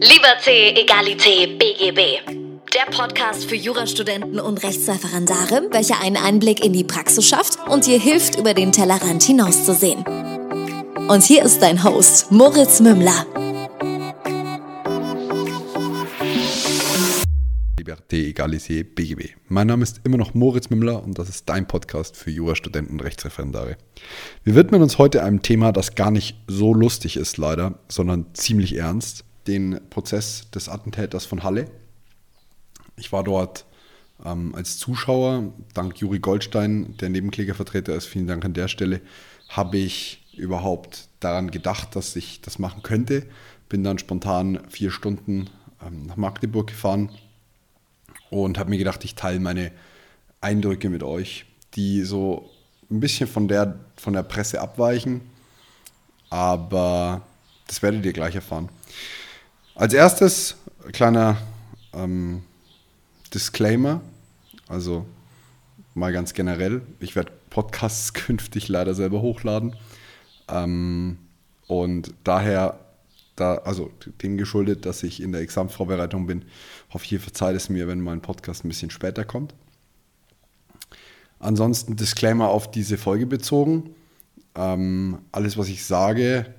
Liberté, Egalité, BGB. Der Podcast für Jurastudenten und Rechtsreferendare, welcher einen Einblick in die Praxis schafft und dir hilft, über den Tellerrand hinauszusehen. Und hier ist dein Host, Moritz Mümmler. Liberté, Egalité, BGB. Mein Name ist immer noch Moritz Mümmler und das ist dein Podcast für Jurastudenten und Rechtsreferendare. Wir widmen uns heute einem Thema, das gar nicht so lustig ist, leider, sondern ziemlich ernst den Prozess des Attentäters von Halle. Ich war dort ähm, als Zuschauer, dank Juri Goldstein, der Nebenklägervertreter ist, vielen Dank an der Stelle, habe ich überhaupt daran gedacht, dass ich das machen könnte. Bin dann spontan vier Stunden ähm, nach Magdeburg gefahren und habe mir gedacht, ich teile meine Eindrücke mit euch, die so ein bisschen von der, von der Presse abweichen, aber das werdet ihr gleich erfahren. Als erstes, kleiner ähm, Disclaimer, also mal ganz generell, ich werde Podcasts künftig leider selber hochladen. Ähm, und daher, da, also dem geschuldet, dass ich in der Examvorbereitung bin, hoffe ich, ihr verzeiht es mir, wenn mein Podcast ein bisschen später kommt. Ansonsten Disclaimer auf diese Folge bezogen. Ähm, alles, was ich sage,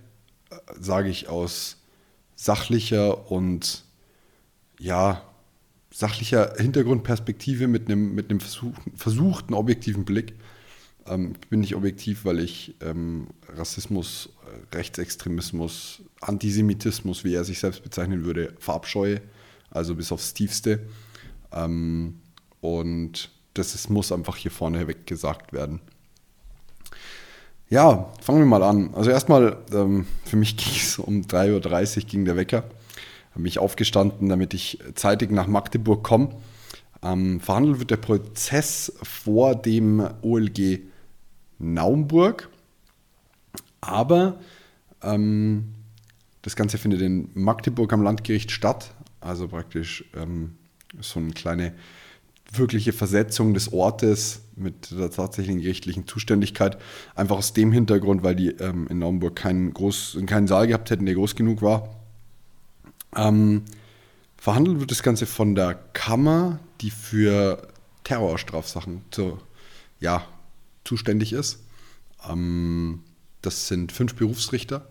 äh, sage ich aus sachlicher und ja, sachlicher Hintergrundperspektive mit einem, mit einem versuchten, versuchten objektiven Blick. Ähm, ich bin nicht objektiv, weil ich ähm, Rassismus, äh, Rechtsextremismus, Antisemitismus, wie er sich selbst bezeichnen würde, verabscheue, also bis aufs Tiefste. Ähm, und das ist, muss einfach hier vorne weg gesagt werden. Ja, fangen wir mal an. Also erstmal, ähm, für mich ging es um 3.30 Uhr ging der Wecker. Habe mich aufgestanden, damit ich zeitig nach Magdeburg komme. Ähm, verhandelt wird der Prozess vor dem OLG Naumburg. Aber ähm, das Ganze findet in Magdeburg am Landgericht statt. Also praktisch ähm, so eine kleine wirkliche Versetzung des Ortes mit der tatsächlichen gerichtlichen Zuständigkeit. Einfach aus dem Hintergrund, weil die ähm, in Naumburg keinen, groß, keinen Saal gehabt hätten, der groß genug war. Ähm, verhandelt wird das Ganze von der Kammer, die für Terrorstrafsachen zu, ja, zuständig ist. Ähm, das sind fünf Berufsrichter.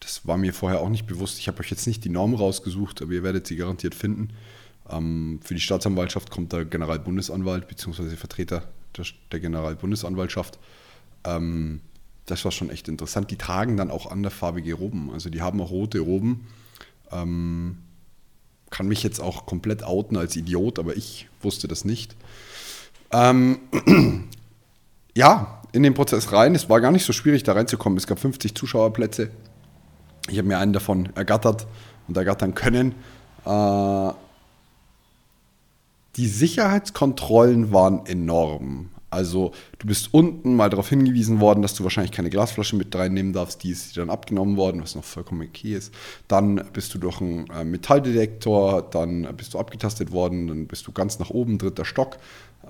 Das war mir vorher auch nicht bewusst. Ich habe euch jetzt nicht die Norm rausgesucht, aber ihr werdet sie garantiert finden. Ähm, für die Staatsanwaltschaft kommt der Generalbundesanwalt bzw. Vertreter der, Generalbundesanwaltschaft. Ähm, das war schon echt interessant. Die tragen dann auch anderfarbige Roben. Also die haben auch rote Roben. Ähm, kann mich jetzt auch komplett outen als Idiot, aber ich wusste das nicht. Ja, in den Prozess rein. Es war gar nicht so schwierig, da reinzukommen. Es gab 50 Zuschauerplätze. Ich habe mir einen davon ergattert und ergattern können. Äh, die Sicherheitskontrollen waren enorm. Also du bist unten mal darauf hingewiesen worden, dass du wahrscheinlich keine Glasflasche mit reinnehmen darfst, die ist dann abgenommen worden, was noch vollkommen okay ist. Dann bist du durch einen äh, Metalldetektor, dann bist du abgetastet worden, dann bist du ganz nach oben, dritter Stock.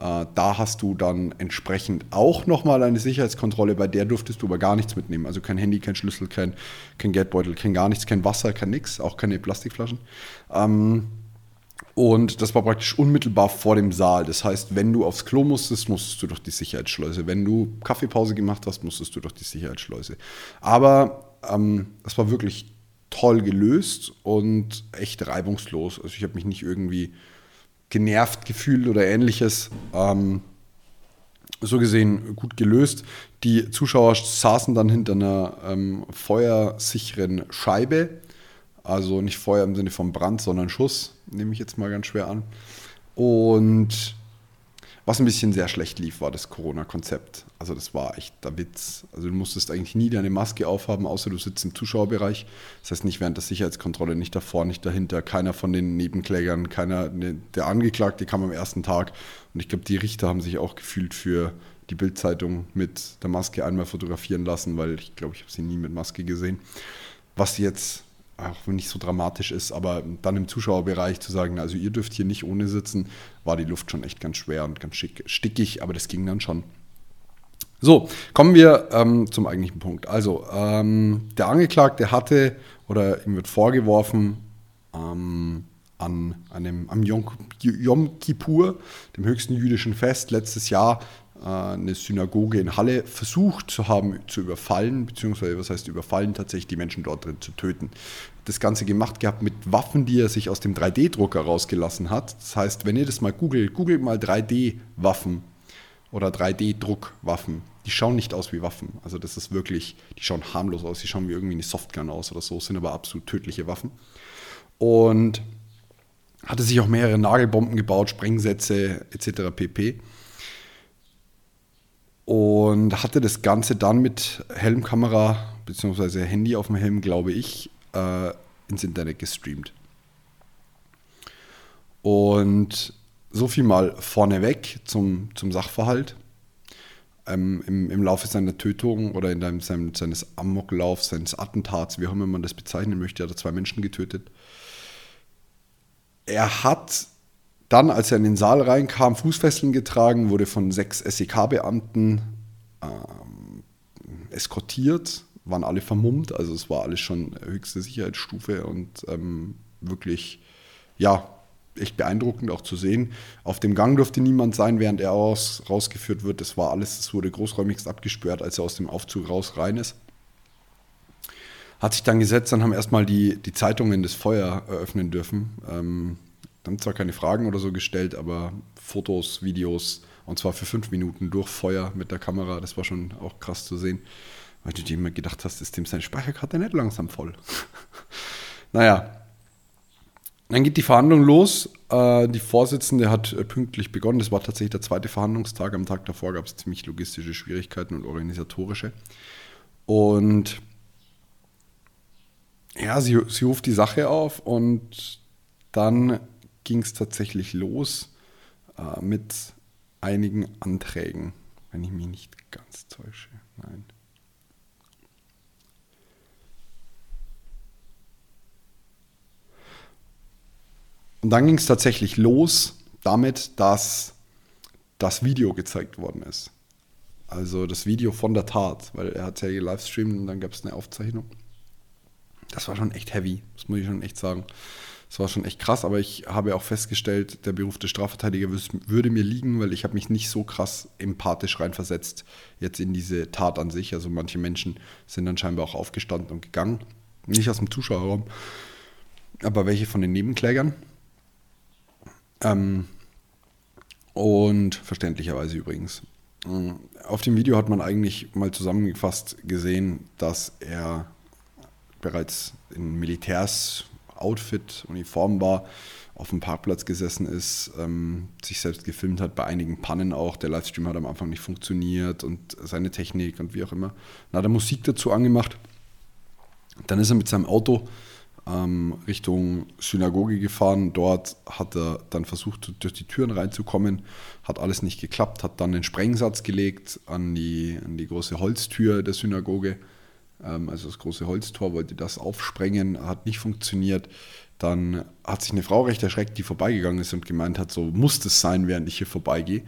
Äh, da hast du dann entsprechend auch nochmal eine Sicherheitskontrolle, bei der durftest du aber gar nichts mitnehmen. Also kein Handy, kein Schlüssel, kein, kein Geldbeutel, kein gar nichts, kein Wasser, kein nix, auch keine Plastikflaschen. Ähm, und das war praktisch unmittelbar vor dem Saal. Das heißt, wenn du aufs Klo musstest, musstest du durch die Sicherheitsschleuse. Wenn du Kaffeepause gemacht hast, musstest du durch die Sicherheitsschleuse. Aber ähm, war wirklich toll gelöst und echt reibungslos. Also ich habe mich nicht irgendwie genervt gefühlt oder ähnliches. Ähm, so gesehen gut gelöst. Die Zuschauer saßen dann hinter einer ähm, feuersicheren Scheibe also nicht Feuer im Sinne von Brand, sondern Schuss, nehme ich jetzt mal ganz schwer an. Und was ein bisschen sehr schlecht lief, war das Corona-Konzept. Also das war echt der Witz. Also du musstest eigentlich nie deine Maske aufhaben, außer du sitzt im Zuschauerbereich. Das heißt nicht während der Sicherheitskontrolle, nicht davor, nicht dahinter. Keiner von den Nebenklägern, keiner, ne, der Angeklagte kam am ersten Tag. Und ich glaube, die Richter haben sich auch gefühlt für die Bildzeitung mit der Maske einmal fotografieren lassen, weil ich glaube, ich habe sie nie mit Maske gesehen. Was jetzt auch wenn nicht so dramatisch ist, aber dann im Zuschauerbereich zu sagen, also ihr dürft hier nicht ohne sitzen, war die Luft schon echt ganz schwer und ganz schick, stickig, aber das ging dann schon. So, kommen wir ähm, zum eigentlichen Punkt. Also, ähm, der Angeklagte hatte oder ihm wird vorgeworfen, ähm, an einem, am Yom, Yom Kippur, dem höchsten jüdischen Fest, letztes Jahr eine Synagoge in Halle versucht zu haben, zu überfallen, beziehungsweise was heißt überfallen, tatsächlich die Menschen dort drin zu töten. Das Ganze gemacht gehabt mit Waffen, die er sich aus dem 3D-Drucker rausgelassen hat. Das heißt, wenn ihr das mal googelt, googelt mal 3D-Waffen oder 3D-Druckwaffen. Die schauen nicht aus wie Waffen. Also das ist wirklich, die schauen harmlos aus, die schauen wie irgendwie eine Softgun aus oder so, sind aber absolut tödliche Waffen. Und hatte sich auch mehrere Nagelbomben gebaut, Sprengsätze etc. pp. Und hatte das Ganze dann mit Helmkamera bzw. Handy auf dem Helm, glaube ich, äh, ins Internet gestreamt. Und so viel mal vorneweg zum, zum Sachverhalt. Ähm, im, Im Laufe seiner Tötung oder in deinem, seinem, seines Amoklaufs, seines Attentats, wie auch immer man das bezeichnen möchte, hat er zwei Menschen getötet er hat dann, als er in den Saal reinkam, Fußfesseln getragen, wurde von sechs SEK-Beamten ähm, eskortiert, waren alle vermummt, also es war alles schon höchste Sicherheitsstufe und ähm, wirklich, ja, echt beeindruckend auch zu sehen. Auf dem Gang durfte niemand sein, während er aus, rausgeführt wird. Das war alles, es wurde großräumigst abgesperrt, als er aus dem Aufzug raus rein ist. Hat sich dann gesetzt, dann haben erstmal die, die Zeitungen das Feuer eröffnen dürfen. Ähm, haben zwar keine Fragen oder so gestellt, aber Fotos, Videos und zwar für fünf Minuten durch Feuer mit der Kamera. Das war schon auch krass zu sehen, weil du dir immer gedacht hast, ist dem seine Speicherkarte nicht langsam voll. naja, dann geht die Verhandlung los. Äh, die Vorsitzende hat äh, pünktlich begonnen. Das war tatsächlich der zweite Verhandlungstag. Am Tag davor gab es ziemlich logistische Schwierigkeiten und organisatorische. Und ja, sie, sie ruft die Sache auf und dann ging es tatsächlich los äh, mit einigen Anträgen, wenn ich mich nicht ganz täusche. Nein. Und dann ging es tatsächlich los damit, dass das Video gezeigt worden ist. Also das Video von der Tat, weil er hat ja gelivestreamt und dann gab es eine Aufzeichnung. Das war schon echt heavy, das muss ich schon echt sagen. Das war schon echt krass, aber ich habe auch festgestellt, der Beruf des Strafverteidigers würde mir liegen, weil ich habe mich nicht so krass empathisch reinversetzt jetzt in diese Tat an sich. Also manche Menschen sind dann scheinbar auch aufgestanden und gegangen. Nicht aus dem Zuschauerraum, aber welche von den Nebenklägern. Ähm, und verständlicherweise übrigens. Auf dem Video hat man eigentlich mal zusammengefasst gesehen, dass er bereits in Militärs Outfit, Uniform war, auf dem Parkplatz gesessen ist, ähm, sich selbst gefilmt hat, bei einigen Pannen auch. Der Livestream hat am Anfang nicht funktioniert und seine Technik und wie auch immer. Dann hat er Musik dazu angemacht. Dann ist er mit seinem Auto ähm, Richtung Synagoge gefahren. Dort hat er dann versucht, durch die Türen reinzukommen. Hat alles nicht geklappt, hat dann einen Sprengsatz gelegt an die, an die große Holztür der Synagoge also das große Holztor, wollte das aufsprengen, hat nicht funktioniert. Dann hat sich eine Frau recht erschreckt, die vorbeigegangen ist und gemeint hat, so muss das sein, während ich hier vorbeigehe.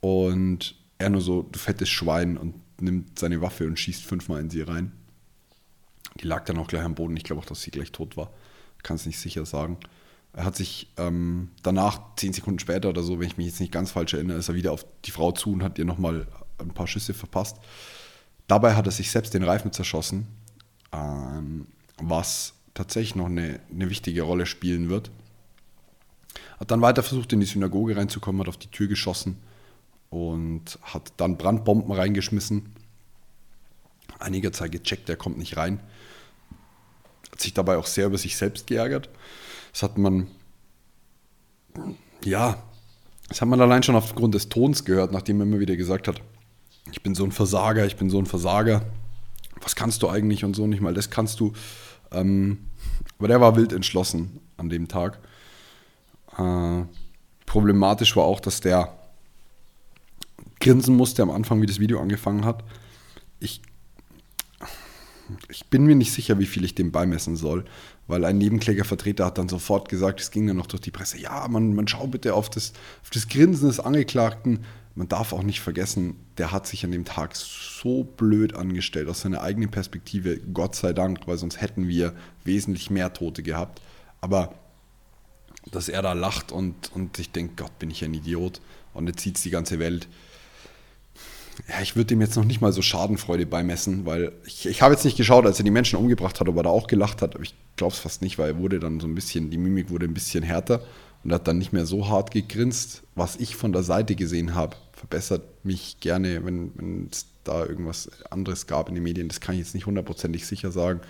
Und er nur so, du fettes Schwein und nimmt seine Waffe und schießt fünfmal in sie rein. Die lag dann auch gleich am Boden. Ich glaube auch, dass sie gleich tot war. Kann es nicht sicher sagen. Er hat sich ähm, danach, zehn Sekunden später oder so, wenn ich mich jetzt nicht ganz falsch erinnere, ist er wieder auf die Frau zu und hat ihr nochmal ein paar Schüsse verpasst. Dabei hat er sich selbst den Reifen zerschossen, ähm, was tatsächlich noch eine, eine wichtige Rolle spielen wird. Hat dann weiter versucht, in die Synagoge reinzukommen, hat auf die Tür geschossen und hat dann Brandbomben reingeschmissen. Einiger Zeit gecheckt, er kommt nicht rein. Hat sich dabei auch sehr über sich selbst geärgert. Das hat man, ja, das hat man allein schon aufgrund des Tons gehört, nachdem er immer wieder gesagt hat, ich bin so ein Versager, ich bin so ein Versager. Was kannst du eigentlich und so nicht mal, das kannst du. Ähm, aber der war wild entschlossen an dem Tag. Äh, problematisch war auch, dass der grinsen musste am Anfang, wie das Video angefangen hat. Ich, ich bin mir nicht sicher, wie viel ich dem beimessen soll, weil ein Nebenklägervertreter hat dann sofort gesagt, es ging dann noch durch die Presse, ja, man, man schau bitte auf das, auf das Grinsen des Angeklagten, man darf auch nicht vergessen, der hat sich an dem Tag so blöd angestellt aus seiner eigenen Perspektive, Gott sei Dank, weil sonst hätten wir wesentlich mehr Tote gehabt. Aber dass er da lacht und, und ich denke, Gott, bin ich ein Idiot. Und jetzt sieht es die ganze Welt. Ja, ich würde dem jetzt noch nicht mal so Schadenfreude beimessen, weil ich, ich habe jetzt nicht geschaut, als er die Menschen umgebracht hat, ob er da auch gelacht hat, aber ich glaube es fast nicht, weil er wurde dann so ein bisschen, die Mimik wurde ein bisschen härter und hat dann nicht mehr so hart gegrinst. Was ich von der Seite gesehen habe, verbessert mich gerne, wenn es da irgendwas anderes gab in den Medien, das kann ich jetzt nicht hundertprozentig sicher sagen.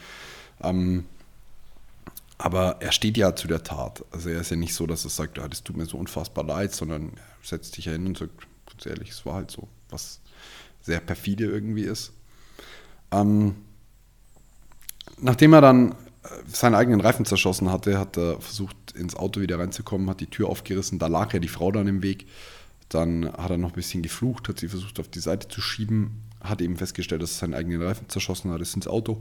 Ähm, aber er steht ja zu der Tat. Also er ist ja nicht so, dass er sagt, ja, das tut mir so unfassbar leid, sondern er setzt sich ja hin und sagt, ganz ehrlich, es war halt so, was sehr perfide irgendwie ist. Ähm, nachdem er dann seinen eigenen Reifen zerschossen hatte, hat er versucht, ins Auto wieder reinzukommen, hat die Tür aufgerissen, da lag ja die Frau dann im Weg. Dann hat er noch ein bisschen geflucht, hat sie versucht auf die Seite zu schieben, hat eben festgestellt, dass er seinen eigenen Reifen zerschossen hat, ist ins Auto.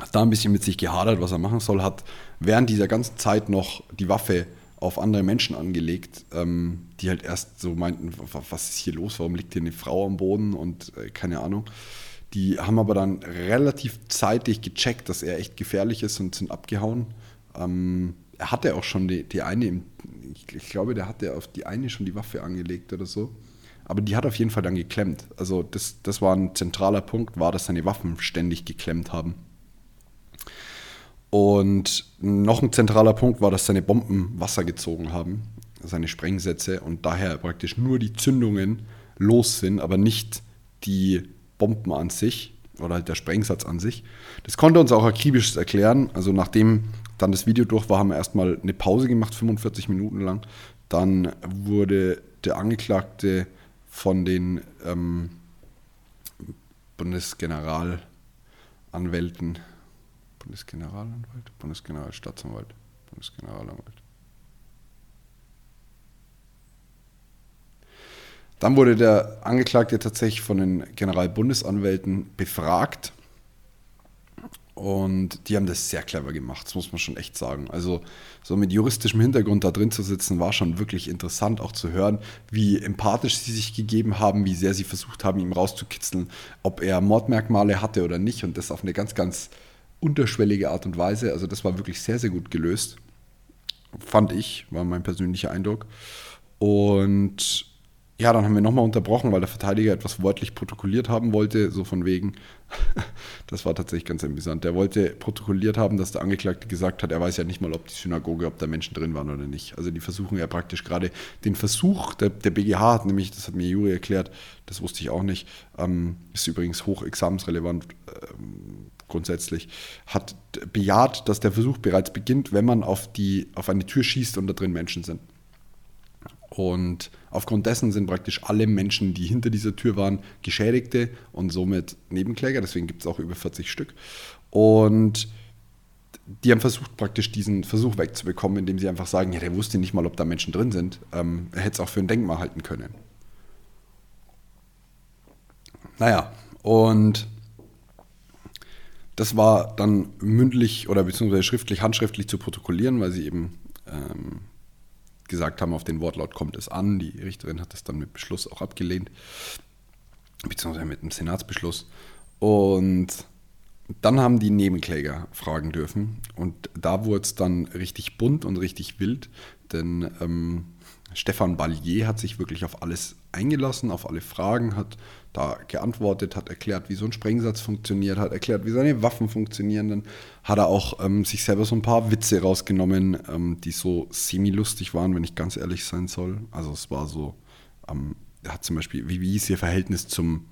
Hat da ein bisschen mit sich gehadert, was er machen soll, hat während dieser ganzen Zeit noch die Waffe auf andere Menschen angelegt, ähm, die halt erst so meinten, was ist hier los, warum liegt hier eine Frau am Boden und äh, keine Ahnung. Die haben aber dann relativ zeitig gecheckt, dass er echt gefährlich ist und sind abgehauen. Ähm, er hatte auch schon die, die eine, ich, ich, glaube, der hatte auf die eine schon die Waffe angelegt oder so. Aber die hat auf jeden Fall dann geklemmt. Also das, das war ein zentraler Punkt, war, dass seine Waffen ständig geklemmt haben. Und noch ein zentraler Punkt war, dass seine Bomben Wasser gezogen haben, seine Sprengsätze und daher praktisch nur die Zündungen los sind, aber nicht die Bomben an sich oder halt der Sprengsatz an sich. Das konnte uns auch akribisch erklären. Also nachdem dann das Video durch war, haben wir erstmal eine Pause gemacht, 45 Minuten lang. Dann wurde der Angeklagte von den ähm, Bundesgeneralanwälten Bundesgeneralanwalt, Bundesgeneralstaatsanwalt, Bundesgeneralanwalt. Dann wurde der Angeklagte tatsächlich von den Generalbundesanwälten befragt. Und die haben das sehr clever gemacht, das muss man schon echt sagen. Also so mit juristischem Hintergrund da drin zu sitzen, war schon wirklich interessant auch zu hören, wie empathisch sie sich gegeben haben, wie sehr sie versucht haben, ihm rauszukitzeln, ob er Mordmerkmale hatte oder nicht und das auf eine ganz, ganz unterschwellige Art und Weise. Also das war wirklich sehr, sehr gut gelöst. Fand ich, war mein persönlicher Eindruck. Und ja, dann haben wir nochmal unterbrochen, weil der Verteidiger etwas wörtlich protokolliert haben wollte, so von wegen. das war tatsächlich ganz amüsant. Der wollte protokolliert haben, dass der Angeklagte gesagt hat, er weiß ja nicht mal, ob die Synagoge, ob da Menschen drin waren oder nicht. Also die versuchen ja praktisch gerade den Versuch, der, der BGH hat nämlich, das hat mir Juri erklärt, das wusste ich auch nicht, ähm, ist übrigens hochexamensrelevant, ähm, grundsätzlich, hat bejaht, dass der Versuch bereits beginnt, wenn man auf, die, auf eine Tür schießt und da drin Menschen sind. Und aufgrund dessen sind praktisch alle Menschen, die hinter dieser Tür waren, Geschädigte und somit Nebenkläger. Deswegen gibt es auch über 40 Stück. Und die haben versucht, praktisch diesen Versuch wegzubekommen, indem sie einfach sagen, ja, der wusste nicht mal, ob da Menschen drin sind. Ähm, er hätte es auch für ein Denkmal halten können. Naja, und das war dann mündlich oder beziehungsweise schriftlich, handschriftlich zu protokollieren, weil sie eben ähm, gesagt haben, auf den Wortlaut kommt es an. Die Richterin hat das dann mit Beschluss auch abgelehnt, beziehungsweise mit einem Senatsbeschluss. Und dann haben die Nebenkläger fragen dürfen. Und da wurde es dann richtig bunt und richtig wild, denn ähm, Stefan Ballier hat sich wirklich auf alles eingelassen, auf alle Fragen, hat da geantwortet, hat erklärt, wie so ein Sprengsatz funktioniert, hat erklärt, wie seine Waffen funktionieren. Dann hat er auch ähm, sich selber so ein paar Witze rausgenommen, ähm, die so semi-lustig waren, wenn ich ganz ehrlich sein soll. Also es war so, ähm, er hat zum Beispiel, wie, wie ist Ihr Verhältnis zum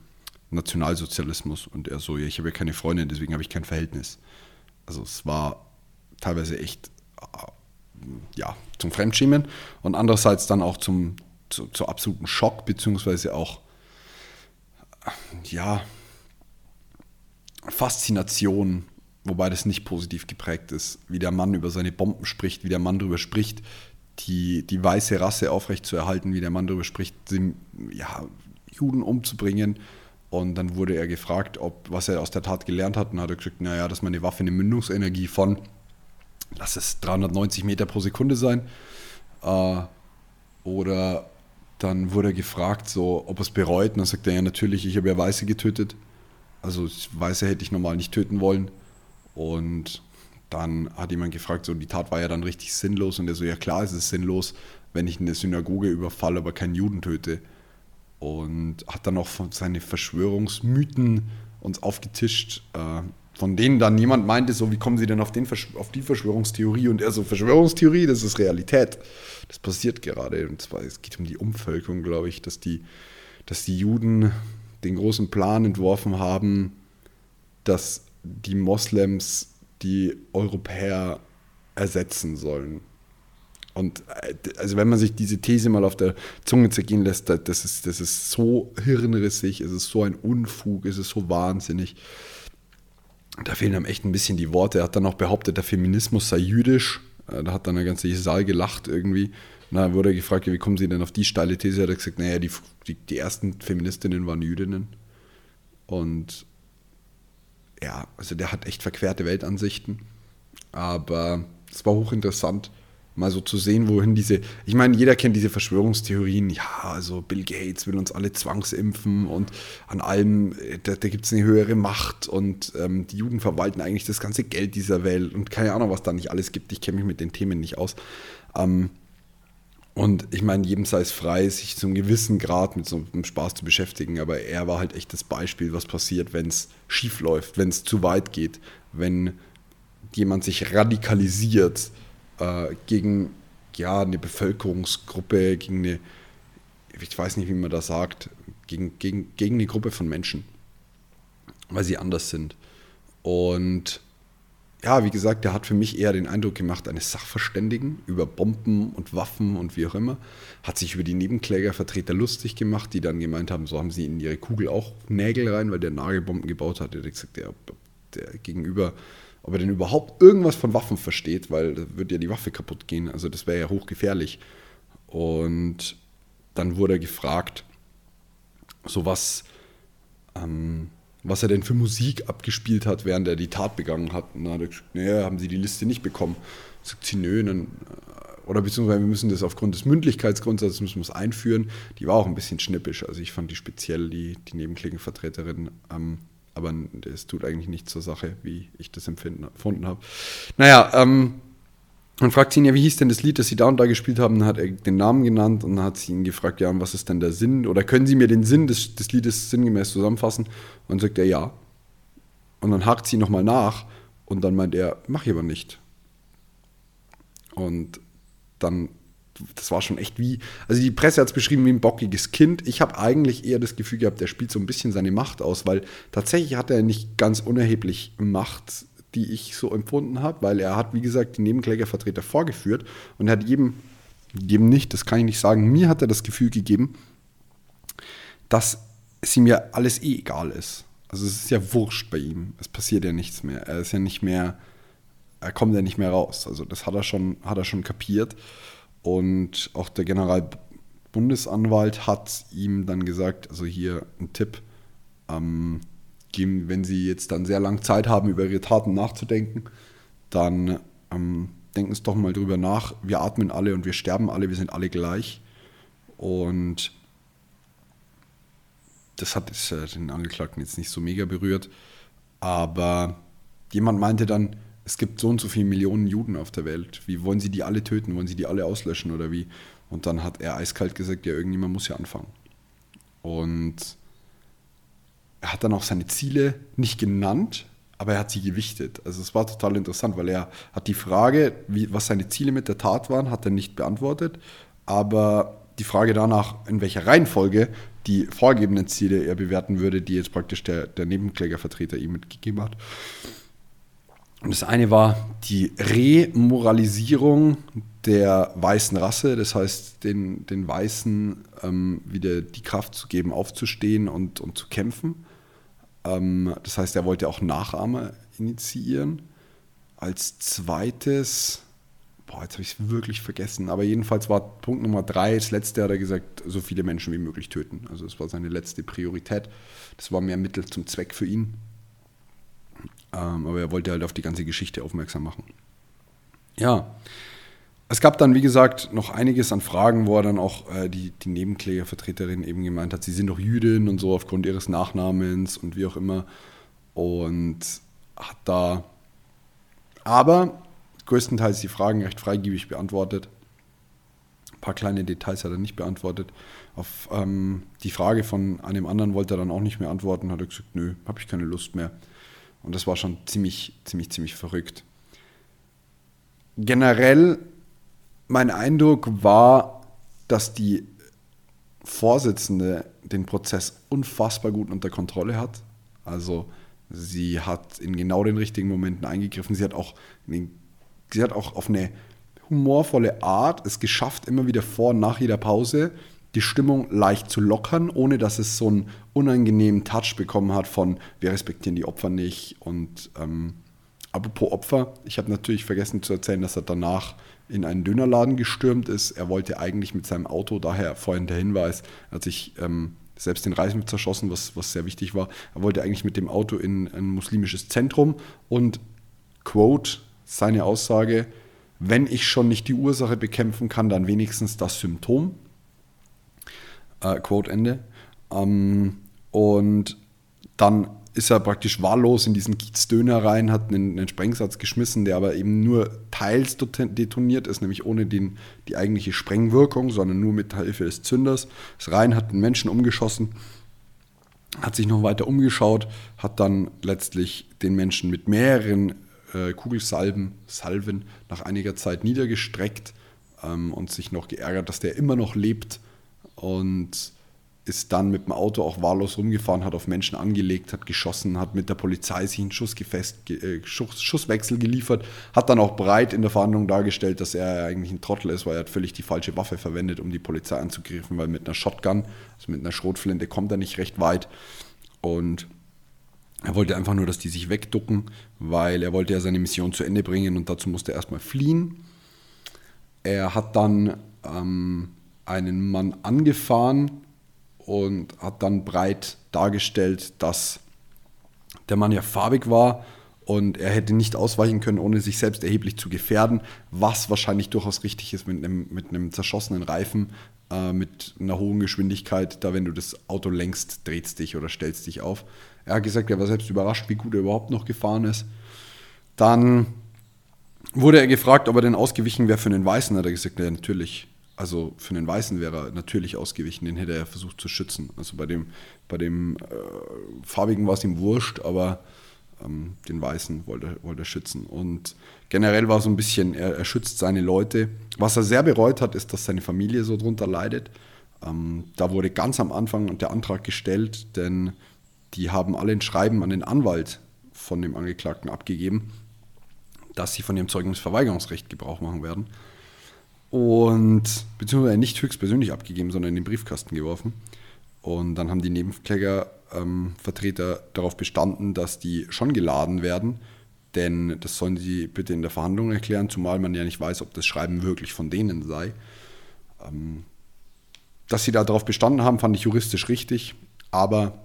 Nationalsozialismus? Und er so, ja, ich habe ja keine Freundin, deswegen habe ich kein Verhältnis. Also es war teilweise echt, ja, zum Fremdschämen und andererseits dann auch zum, zu, zu absoluten Schock, beziehungsweise auch ja, Faszination, wobei das nicht positiv geprägt ist, wie der Mann über seine Bomben spricht, wie der Mann darüber spricht, die, die weiße Rasse aufrechtzuerhalten, wie der Mann darüber spricht, die, ja, Juden umzubringen. Und dann wurde er gefragt, ob, was er aus der Tat gelernt hat. Und hat er gesagt, naja, dass meine Waffe eine Mündungsenergie von, lass es 390 Meter pro Sekunde sein. Äh, oder dann wurde er gefragt, so, ob er es bereut. Und dann sagt er, ja, natürlich, ich habe ja Weiße getötet. Also Weiße hätte ich normal nicht töten wollen. Und dann hat jemand gefragt, so die Tat war ja dann richtig sinnlos und er so, ja klar ist es sinnlos, wenn ich eine Synagoge überfalle, aber keinen Juden töte. Und hat dann auch seine Verschwörungsmythen uns aufgetischt, äh, von denen dann niemand meinte, so wie kommen sie denn auf, den, auf die Verschwörungstheorie? Und er so, Verschwörungstheorie, das ist Realität. Das passiert gerade. Und zwar, es geht um die Umvölkerung, glaube ich, dass die, dass die Juden den großen Plan entworfen haben, dass die Moslems die Europäer ersetzen sollen. Und äh, also wenn man sich diese These mal auf der Zunge zergehen lässt, das ist, das ist so hirnrissig, es ist so ein Unfug, es ist so wahnsinnig. Da fehlen einem echt ein bisschen die Worte. Er hat dann auch behauptet, der Feminismus sei jüdisch. Äh, da hat dann der ganze Saal gelacht irgendwie. Na, wurde er gefragt, wie kommen Sie denn auf die steile These? Er hat gesagt, naja, die, die, die ersten Feministinnen waren Jüdinnen. Und ja, also der hat echt verquerte Weltansichten. Aber es war hochinteressant, mal so zu sehen, wohin diese. Ich meine, jeder kennt diese Verschwörungstheorien. Ja, also Bill Gates will uns alle zwangsimpfen und an allem, äh, da, da gibt es eine höhere Macht und ähm, die Juden verwalten eigentlich das ganze Geld dieser Welt und keine Ahnung, was da nicht alles gibt. Ich kenne mich mit den Themen nicht aus. Ähm, und ich meine, jedem sei es frei, sich zu einem gewissen Grad mit so einem Spaß zu beschäftigen, aber er war halt echt das Beispiel, was passiert, wenn es schief läuft, wenn es zu weit geht, wenn jemand sich radikalisiert äh, gegen ja, eine Bevölkerungsgruppe, gegen eine, ich weiß nicht, wie man das sagt, gegen, gegen, gegen eine Gruppe von Menschen, weil sie anders sind. Und ja, wie gesagt, der hat für mich eher den Eindruck gemacht eines Sachverständigen über Bomben und Waffen und wie auch immer. Hat sich über die Nebenklägervertreter lustig gemacht, die dann gemeint haben, so haben sie in ihre Kugel auch Nägel rein, weil der Nagelbomben gebaut hat. Der hat gesagt, der, der Gegenüber, ob er denn überhaupt irgendwas von Waffen versteht, weil da würde ja die Waffe kaputt gehen. Also das wäre ja hochgefährlich. Und dann wurde er gefragt, so was. Ähm, was er denn für Musik abgespielt hat, während er die Tat begangen hat. Und dann hat er gesagt, naja, haben Sie die Liste nicht bekommen? Sagt sie, nö, dann, äh, oder beziehungsweise wir müssen das aufgrund des Mündlichkeitsgrundsatzes müssen wir einführen. Die war auch ein bisschen schnippisch, also ich fand die speziell, die, die Nebenklägervertreterin, ähm, aber es tut eigentlich nichts zur Sache, wie ich das empfunden habe. Naja, ähm, und fragt ihn ja, wie hieß denn das Lied, das sie da und da gespielt haben? Dann hat er den Namen genannt und dann hat sie ihn gefragt, ja, was ist denn der Sinn? Oder können Sie mir den Sinn des, des Liedes sinngemäß zusammenfassen? Und dann sagt er ja. Und dann hakt sie nochmal nach und dann meint er, mach ich aber nicht. Und dann, das war schon echt wie, also die Presse hat es beschrieben wie ein bockiges Kind. Ich habe eigentlich eher das Gefühl gehabt, der spielt so ein bisschen seine Macht aus, weil tatsächlich hat er nicht ganz unerheblich Macht die ich so empfunden habe, weil er hat, wie gesagt, die Nebenklägervertreter vorgeführt und er hat jedem, jedem nicht, das kann ich nicht sagen, mir hat er das Gefühl gegeben, dass es ihm ja alles eh egal ist. Also es ist ja wurscht bei ihm. Es passiert ja nichts mehr. Er ist ja nicht mehr, er kommt ja nicht mehr raus. Also das hat er schon, hat er schon kapiert. Und auch der Generalbundesanwalt hat ihm dann gesagt, also hier ein Tipp, ähm, geben, wenn sie jetzt dann sehr lange Zeit haben, über ihre Taten nachzudenken, dann ähm, denken Sie doch mal drüber nach. Wir atmen alle und wir sterben alle, wir sind alle gleich. Und das hat äh, den Angeklagten jetzt nicht so mega berührt. Aber jemand meinte dann, es gibt so und so viele Millionen Juden auf der Welt. Wie wollen Sie die alle töten? Wollen Sie die alle auslöschen oder wie? Und dann hat er eiskalt gesagt, ja, irgendjemand muss ja anfangen. Und er hat dann auch seine Ziele nicht genannt, aber er hat sie gewichtet. Also es war total interessant, weil er hat die Frage, wie, was seine Ziele mit der Tat waren, hat er nicht beantwortet, aber die Frage danach, in welcher Reihenfolge die vorgegebenen Ziele er bewerten würde, die jetzt praktisch der, der Nebenklägervertreter ihm mitgegeben hat. Und das eine war die Remoralisierung der weißen Rasse, das heißt, den, den Weißen ähm, wieder die Kraft zu geben, aufzustehen und, und zu kämpfen. Ähm, das heißt, er wollte auch Nachahmer initiieren. Als zweites, boah, jetzt habe ich es wirklich vergessen, aber jedenfalls war Punkt Nummer drei, das letzte hat er gesagt, so viele Menschen wie möglich töten. Also das war seine letzte Priorität. Das war mehr Mittel zum Zweck für ihn. Ähm, aber er wollte halt auf die ganze Geschichte aufmerksam machen. Ja, es gab dann, wie gesagt, noch einiges an Fragen, wo er dann auch äh, die, die Nebenklägervertreterin eben gemeint hat, sie sind doch Jüdin und so aufgrund ihres Nachnamens und wie auch immer. Und hat da Aber größtenteils die Fragen recht freigebig beantwortet. Ein paar kleine Details hat er nicht beantwortet. Auf ähm, die Frage von einem anderen wollte er dann auch nicht mehr antworten, hat er gesagt, nö, habe ich keine Lust mehr. Und das war schon ziemlich, ziemlich, ziemlich verrückt. Generell, mein Eindruck war, dass die Vorsitzende den Prozess unfassbar gut unter Kontrolle hat. Also sie hat in genau den richtigen Momenten eingegriffen. Sie hat auch, sie hat auch auf eine humorvolle Art es geschafft, immer wieder vor und nach jeder Pause die Stimmung leicht zu lockern, ohne dass es so einen unangenehmen Touch bekommen hat von wir respektieren die Opfer nicht. Und ähm, apropos Opfer, ich habe natürlich vergessen zu erzählen, dass er danach in einen Dönerladen gestürmt ist. Er wollte eigentlich mit seinem Auto, daher vorhin der Hinweis, er hat sich ähm, selbst den Reis mit zerschossen, was, was sehr wichtig war. Er wollte eigentlich mit dem Auto in ein muslimisches Zentrum und, Quote, seine Aussage, wenn ich schon nicht die Ursache bekämpfen kann, dann wenigstens das Symptom. Äh, Quote Ende. Ähm, und dann ist er praktisch wahllos in diesen Kiezdöner rein, hat einen, einen, Sprengsatz geschmissen, der aber eben nur teils detoniert ist, nämlich ohne den, die eigentliche Sprengwirkung, sondern nur mit Hilfe des Zünders. Ist rein, hat einen Menschen umgeschossen, hat sich noch weiter umgeschaut, hat dann letztlich den Menschen mit mehreren äh, Kugelsalben, Salven nach einiger Zeit niedergestreckt ähm, und sich noch geärgert, dass der immer noch lebt und ist dann mit dem Auto auch wahllos rumgefahren, hat auf Menschen angelegt, hat geschossen, hat mit der Polizei sich einen Schussgefest, äh, Schuss, Schusswechsel geliefert, hat dann auch breit in der Verhandlung dargestellt, dass er eigentlich ein Trottel ist, weil er hat völlig die falsche Waffe verwendet, um die Polizei anzugreifen, weil mit einer Shotgun, also mit einer Schrotflinte, kommt er nicht recht weit. Und er wollte einfach nur, dass die sich wegducken, weil er wollte ja seine Mission zu Ende bringen und dazu musste er erstmal fliehen. Er hat dann ähm, einen Mann angefahren und hat dann breit dargestellt, dass der Mann ja farbig war und er hätte nicht ausweichen können, ohne sich selbst erheblich zu gefährden, was wahrscheinlich durchaus richtig ist mit einem, mit einem zerschossenen Reifen, äh, mit einer hohen Geschwindigkeit, da wenn du das Auto längst, drehst dich oder stellst dich auf. Er hat gesagt, er war selbst überrascht, wie gut er überhaupt noch gefahren ist. Dann wurde er gefragt, ob er denn ausgewichen wäre für einen Weißen. Hat er gesagt, ja, natürlich. Also für einen Weißen wäre er natürlich ausgewichen, den hätte er versucht zu schützen. Also bei dem, bei dem äh, Farbigen war es ihm wurscht, aber ähm, den Weißen wollte, wollte er schützen. Und generell war so ein bisschen, er, er, schützt seine Leute. Was er sehr bereut hat, ist, dass seine Familie so drunter leidet. Ähm, da wurde ganz am Anfang der Antrag gestellt, denn die haben alle ein Schreiben an den Anwalt von dem Angeklagten abgegeben, dass sie von ihrem Zeugnisverweigerungsrecht Gebrauch machen werden. Und beziehungsweise nicht höchstpersönlich abgegeben, sondern in den Briefkasten geworfen. Und dann haben die Nebenklägervertreter ähm, darauf bestanden, dass die schon geladen werden, denn das sollen sie bitte in der Verhandlung erklären, zumal man ja nicht weiß, ob das Schreiben wirklich von denen sei. Ähm, dass sie darauf bestanden haben, fand ich juristisch richtig, aber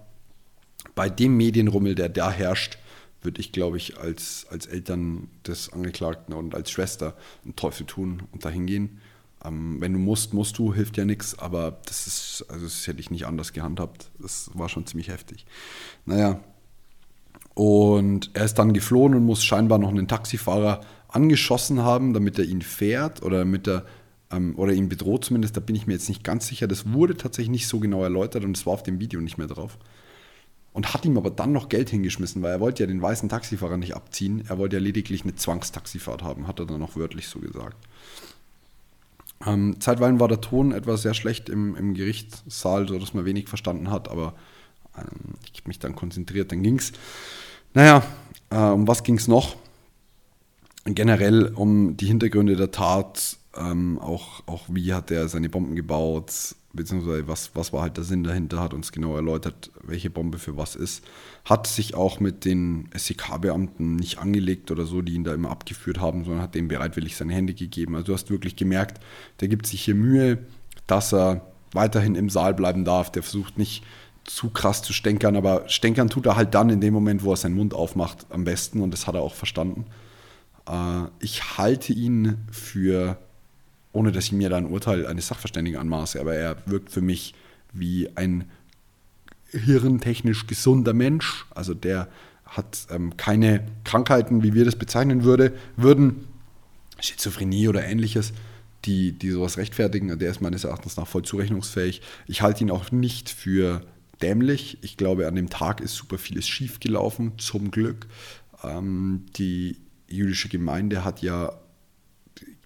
bei dem Medienrummel, der da herrscht, würde ich, glaube ich, als, als Eltern des Angeklagten und als Schwester einen Teufel tun und dahin gehen. Ähm, wenn du musst, musst du, hilft ja nichts, aber das ist, also das hätte ich nicht anders gehandhabt. Das war schon ziemlich heftig. Naja, und er ist dann geflohen und muss scheinbar noch einen Taxifahrer angeschossen haben, damit er ihn fährt oder damit er ähm, oder ihn bedroht zumindest, da bin ich mir jetzt nicht ganz sicher. Das wurde tatsächlich nicht so genau erläutert und es war auf dem Video nicht mehr drauf und hat ihm aber dann noch Geld hingeschmissen, weil er wollte ja den weißen Taxifahrer nicht abziehen. Er wollte ja lediglich eine Zwangstaxifahrt haben, hat er dann noch wörtlich so gesagt. Ähm, zeitweilig war der Ton etwas sehr schlecht im, im Gerichtssaal, sodass man wenig verstanden hat, aber ähm, ich habe mich dann konzentriert, dann ging es. Naja, äh, um was ging es noch? Generell um die Hintergründe der Tat, ähm, auch, auch wie hat er seine Bomben gebaut, beziehungsweise was, was war halt der Sinn dahinter, hat uns genau erläutert, welche Bombe für was ist. Hat sich auch mit den SEK-Beamten nicht angelegt oder so, die ihn da immer abgeführt haben, sondern hat dem bereitwillig seine Hände gegeben. Also du hast wirklich gemerkt, der gibt sich hier Mühe, dass er weiterhin im Saal bleiben darf. Der versucht nicht zu krass zu stänkern, aber stänkern tut er halt dann in dem Moment, wo er seinen Mund aufmacht, am besten und das hat er auch verstanden. Äh, ich halte ihn für ohne dass ich mir da ein Urteil eines Sachverständigen anmaße, aber er wirkt für mich wie ein hirntechnisch gesunder Mensch, also der hat ähm, keine Krankheiten, wie wir das bezeichnen würde, würden, Schizophrenie oder ähnliches, die, die sowas rechtfertigen. Der ist meines Erachtens nach voll zurechnungsfähig. Ich halte ihn auch nicht für dämlich. Ich glaube, an dem Tag ist super vieles schief gelaufen, zum Glück. Ähm, die jüdische Gemeinde hat ja,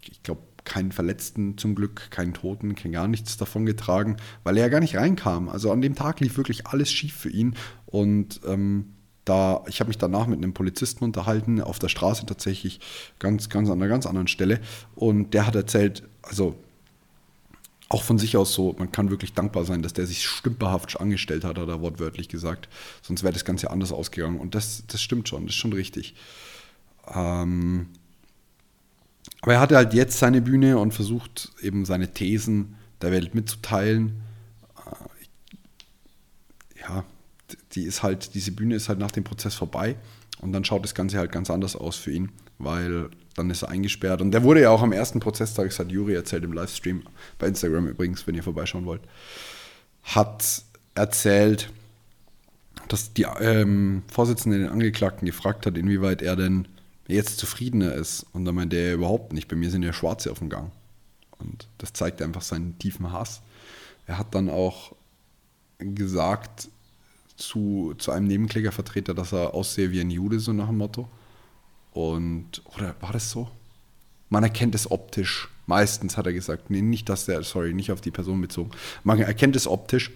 ich glaube, keinen Verletzten zum Glück, keinen Toten, kein gar nichts davon getragen, weil er ja gar nicht reinkam. Also an dem Tag lief wirklich alles schief für ihn und ähm, da, ich habe mich danach mit einem Polizisten unterhalten, auf der Straße tatsächlich, ganz, ganz an einer ganz anderen Stelle. Und der hat erzählt, also auch von sich aus so, man kann wirklich dankbar sein, dass der sich stümperhaft angestellt hat, hat er wortwörtlich gesagt. Sonst wäre das Ganze anders ausgegangen. Und das, das stimmt schon, das ist schon richtig. Ähm, aber er hatte halt jetzt seine Bühne und versucht eben seine Thesen der Welt mitzuteilen. Äh, ja, die ist halt, diese Bühne ist halt nach dem Prozess vorbei und dann schaut das Ganze halt ganz anders aus für ihn, weil dann ist er eingesperrt. Und der wurde ja auch am ersten Prozesstag, das hat Juri erzählt im Livestream, bei Instagram übrigens, wenn ihr vorbeischauen wollt, hat erzählt, dass die ähm, Vorsitzende den Angeklagten gefragt hat, inwieweit er denn jetzt zufriedener ist. Und dann meinte er überhaupt nicht, bei mir sind ja Schwarze auf dem Gang. Und das zeigt einfach seinen tiefen Hass. Er hat dann auch gesagt, zu, zu einem Nebenklägervertreter, dass er aussehe wie ein Jude, so nach dem Motto. Und, oder war das so? Man erkennt es optisch. Meistens hat er gesagt, nee, nicht, dass der, sorry, nicht auf die Person bezogen. Man erkennt es optisch.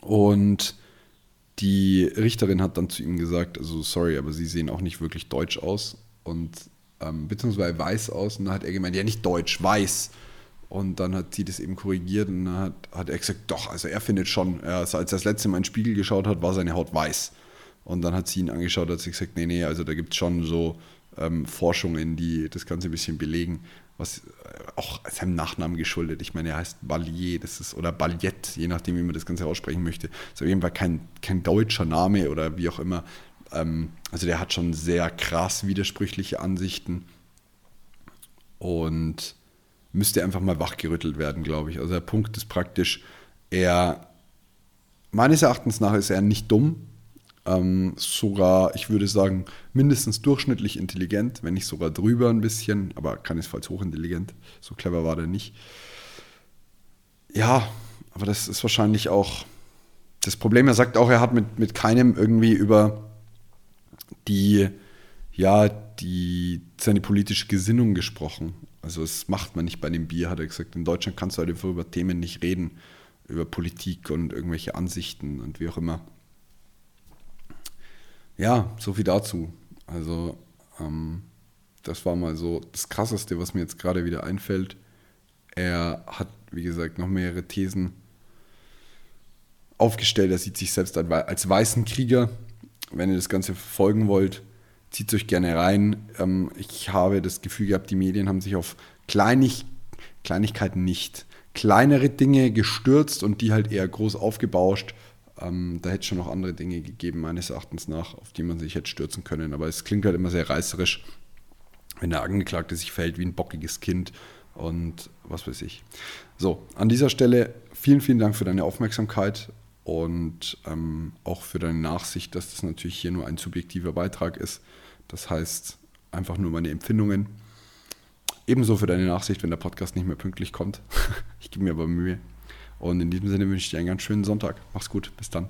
Und die Richterin hat dann zu ihm gesagt, also sorry, aber sie sehen auch nicht wirklich deutsch aus und ähm, beziehungsweise weiß aus. Und dann hat er gemeint, ja nicht deutsch, weiß. Und dann hat sie das eben korrigiert und dann hat, hat er gesagt, doch, also er findet schon, er, als er das letzte Mal in den Spiegel geschaut hat, war seine Haut weiß. Und dann hat sie ihn angeschaut, hat sie gesagt, nee, nee, also da gibt es schon so ähm, Forschungen, die das Ganze ein bisschen belegen, was äh, auch seinem Nachnamen geschuldet. Ich meine, er heißt Ballier, das ist, oder Balliet, je nachdem, wie man das Ganze aussprechen möchte. Das ist auf jeden Fall kein, kein deutscher Name oder wie auch immer. Ähm, also der hat schon sehr krass widersprüchliche Ansichten. Und müsste einfach mal wachgerüttelt werden, glaube ich. Also der Punkt ist praktisch, er, meines Erachtens nach ist er nicht dumm, ähm, sogar, ich würde sagen, mindestens durchschnittlich intelligent, wenn nicht sogar drüber ein bisschen, aber keinesfalls hochintelligent. So clever war der nicht. Ja, aber das ist wahrscheinlich auch das Problem. Er sagt auch, er hat mit, mit keinem irgendwie über die, ja, die, seine politische Gesinnung gesprochen. Also das macht man nicht bei dem Bier, hat er gesagt. In Deutschland kannst du halt einfach über Themen nicht reden, über Politik und irgendwelche Ansichten und wie auch immer. Ja, so viel dazu. Also ähm, das war mal so das Krasseste, was mir jetzt gerade wieder einfällt. Er hat, wie gesagt, noch mehrere Thesen aufgestellt. Er sieht sich selbst als weißen Krieger. Wenn ihr das Ganze verfolgen wollt, zieht euch gerne rein. Ähm, ich habe das Gefühl gehabt, die Medien haben sich auf Kleinig Kleinigkeiten nicht, kleinere Dinge gestürzt und die halt eher groß aufgebauscht. Ähm, da hätte es schon noch andere Dinge gegeben, meines Erachtens nach, auf die man sich hätte stürzen können. Aber es klingt halt immer sehr reißerisch, wenn der Angeklagte sich verhält wie ein bockiges Kind und was weiß ich. So, an dieser Stelle vielen, vielen Dank für deine Aufmerksamkeit und ähm, auch für deine Nachsicht, dass das natürlich hier nur ein subjektiver Beitrag ist. Das heißt, einfach nur meine Empfindungen. Ebenso für deine Nachsicht, wenn der Podcast nicht mehr pünktlich kommt. ich gebe mir aber Mühe. Und in diesem Sinne wünsche ich dir einen ganz schönen Sonntag. Mach's gut. Bis dann.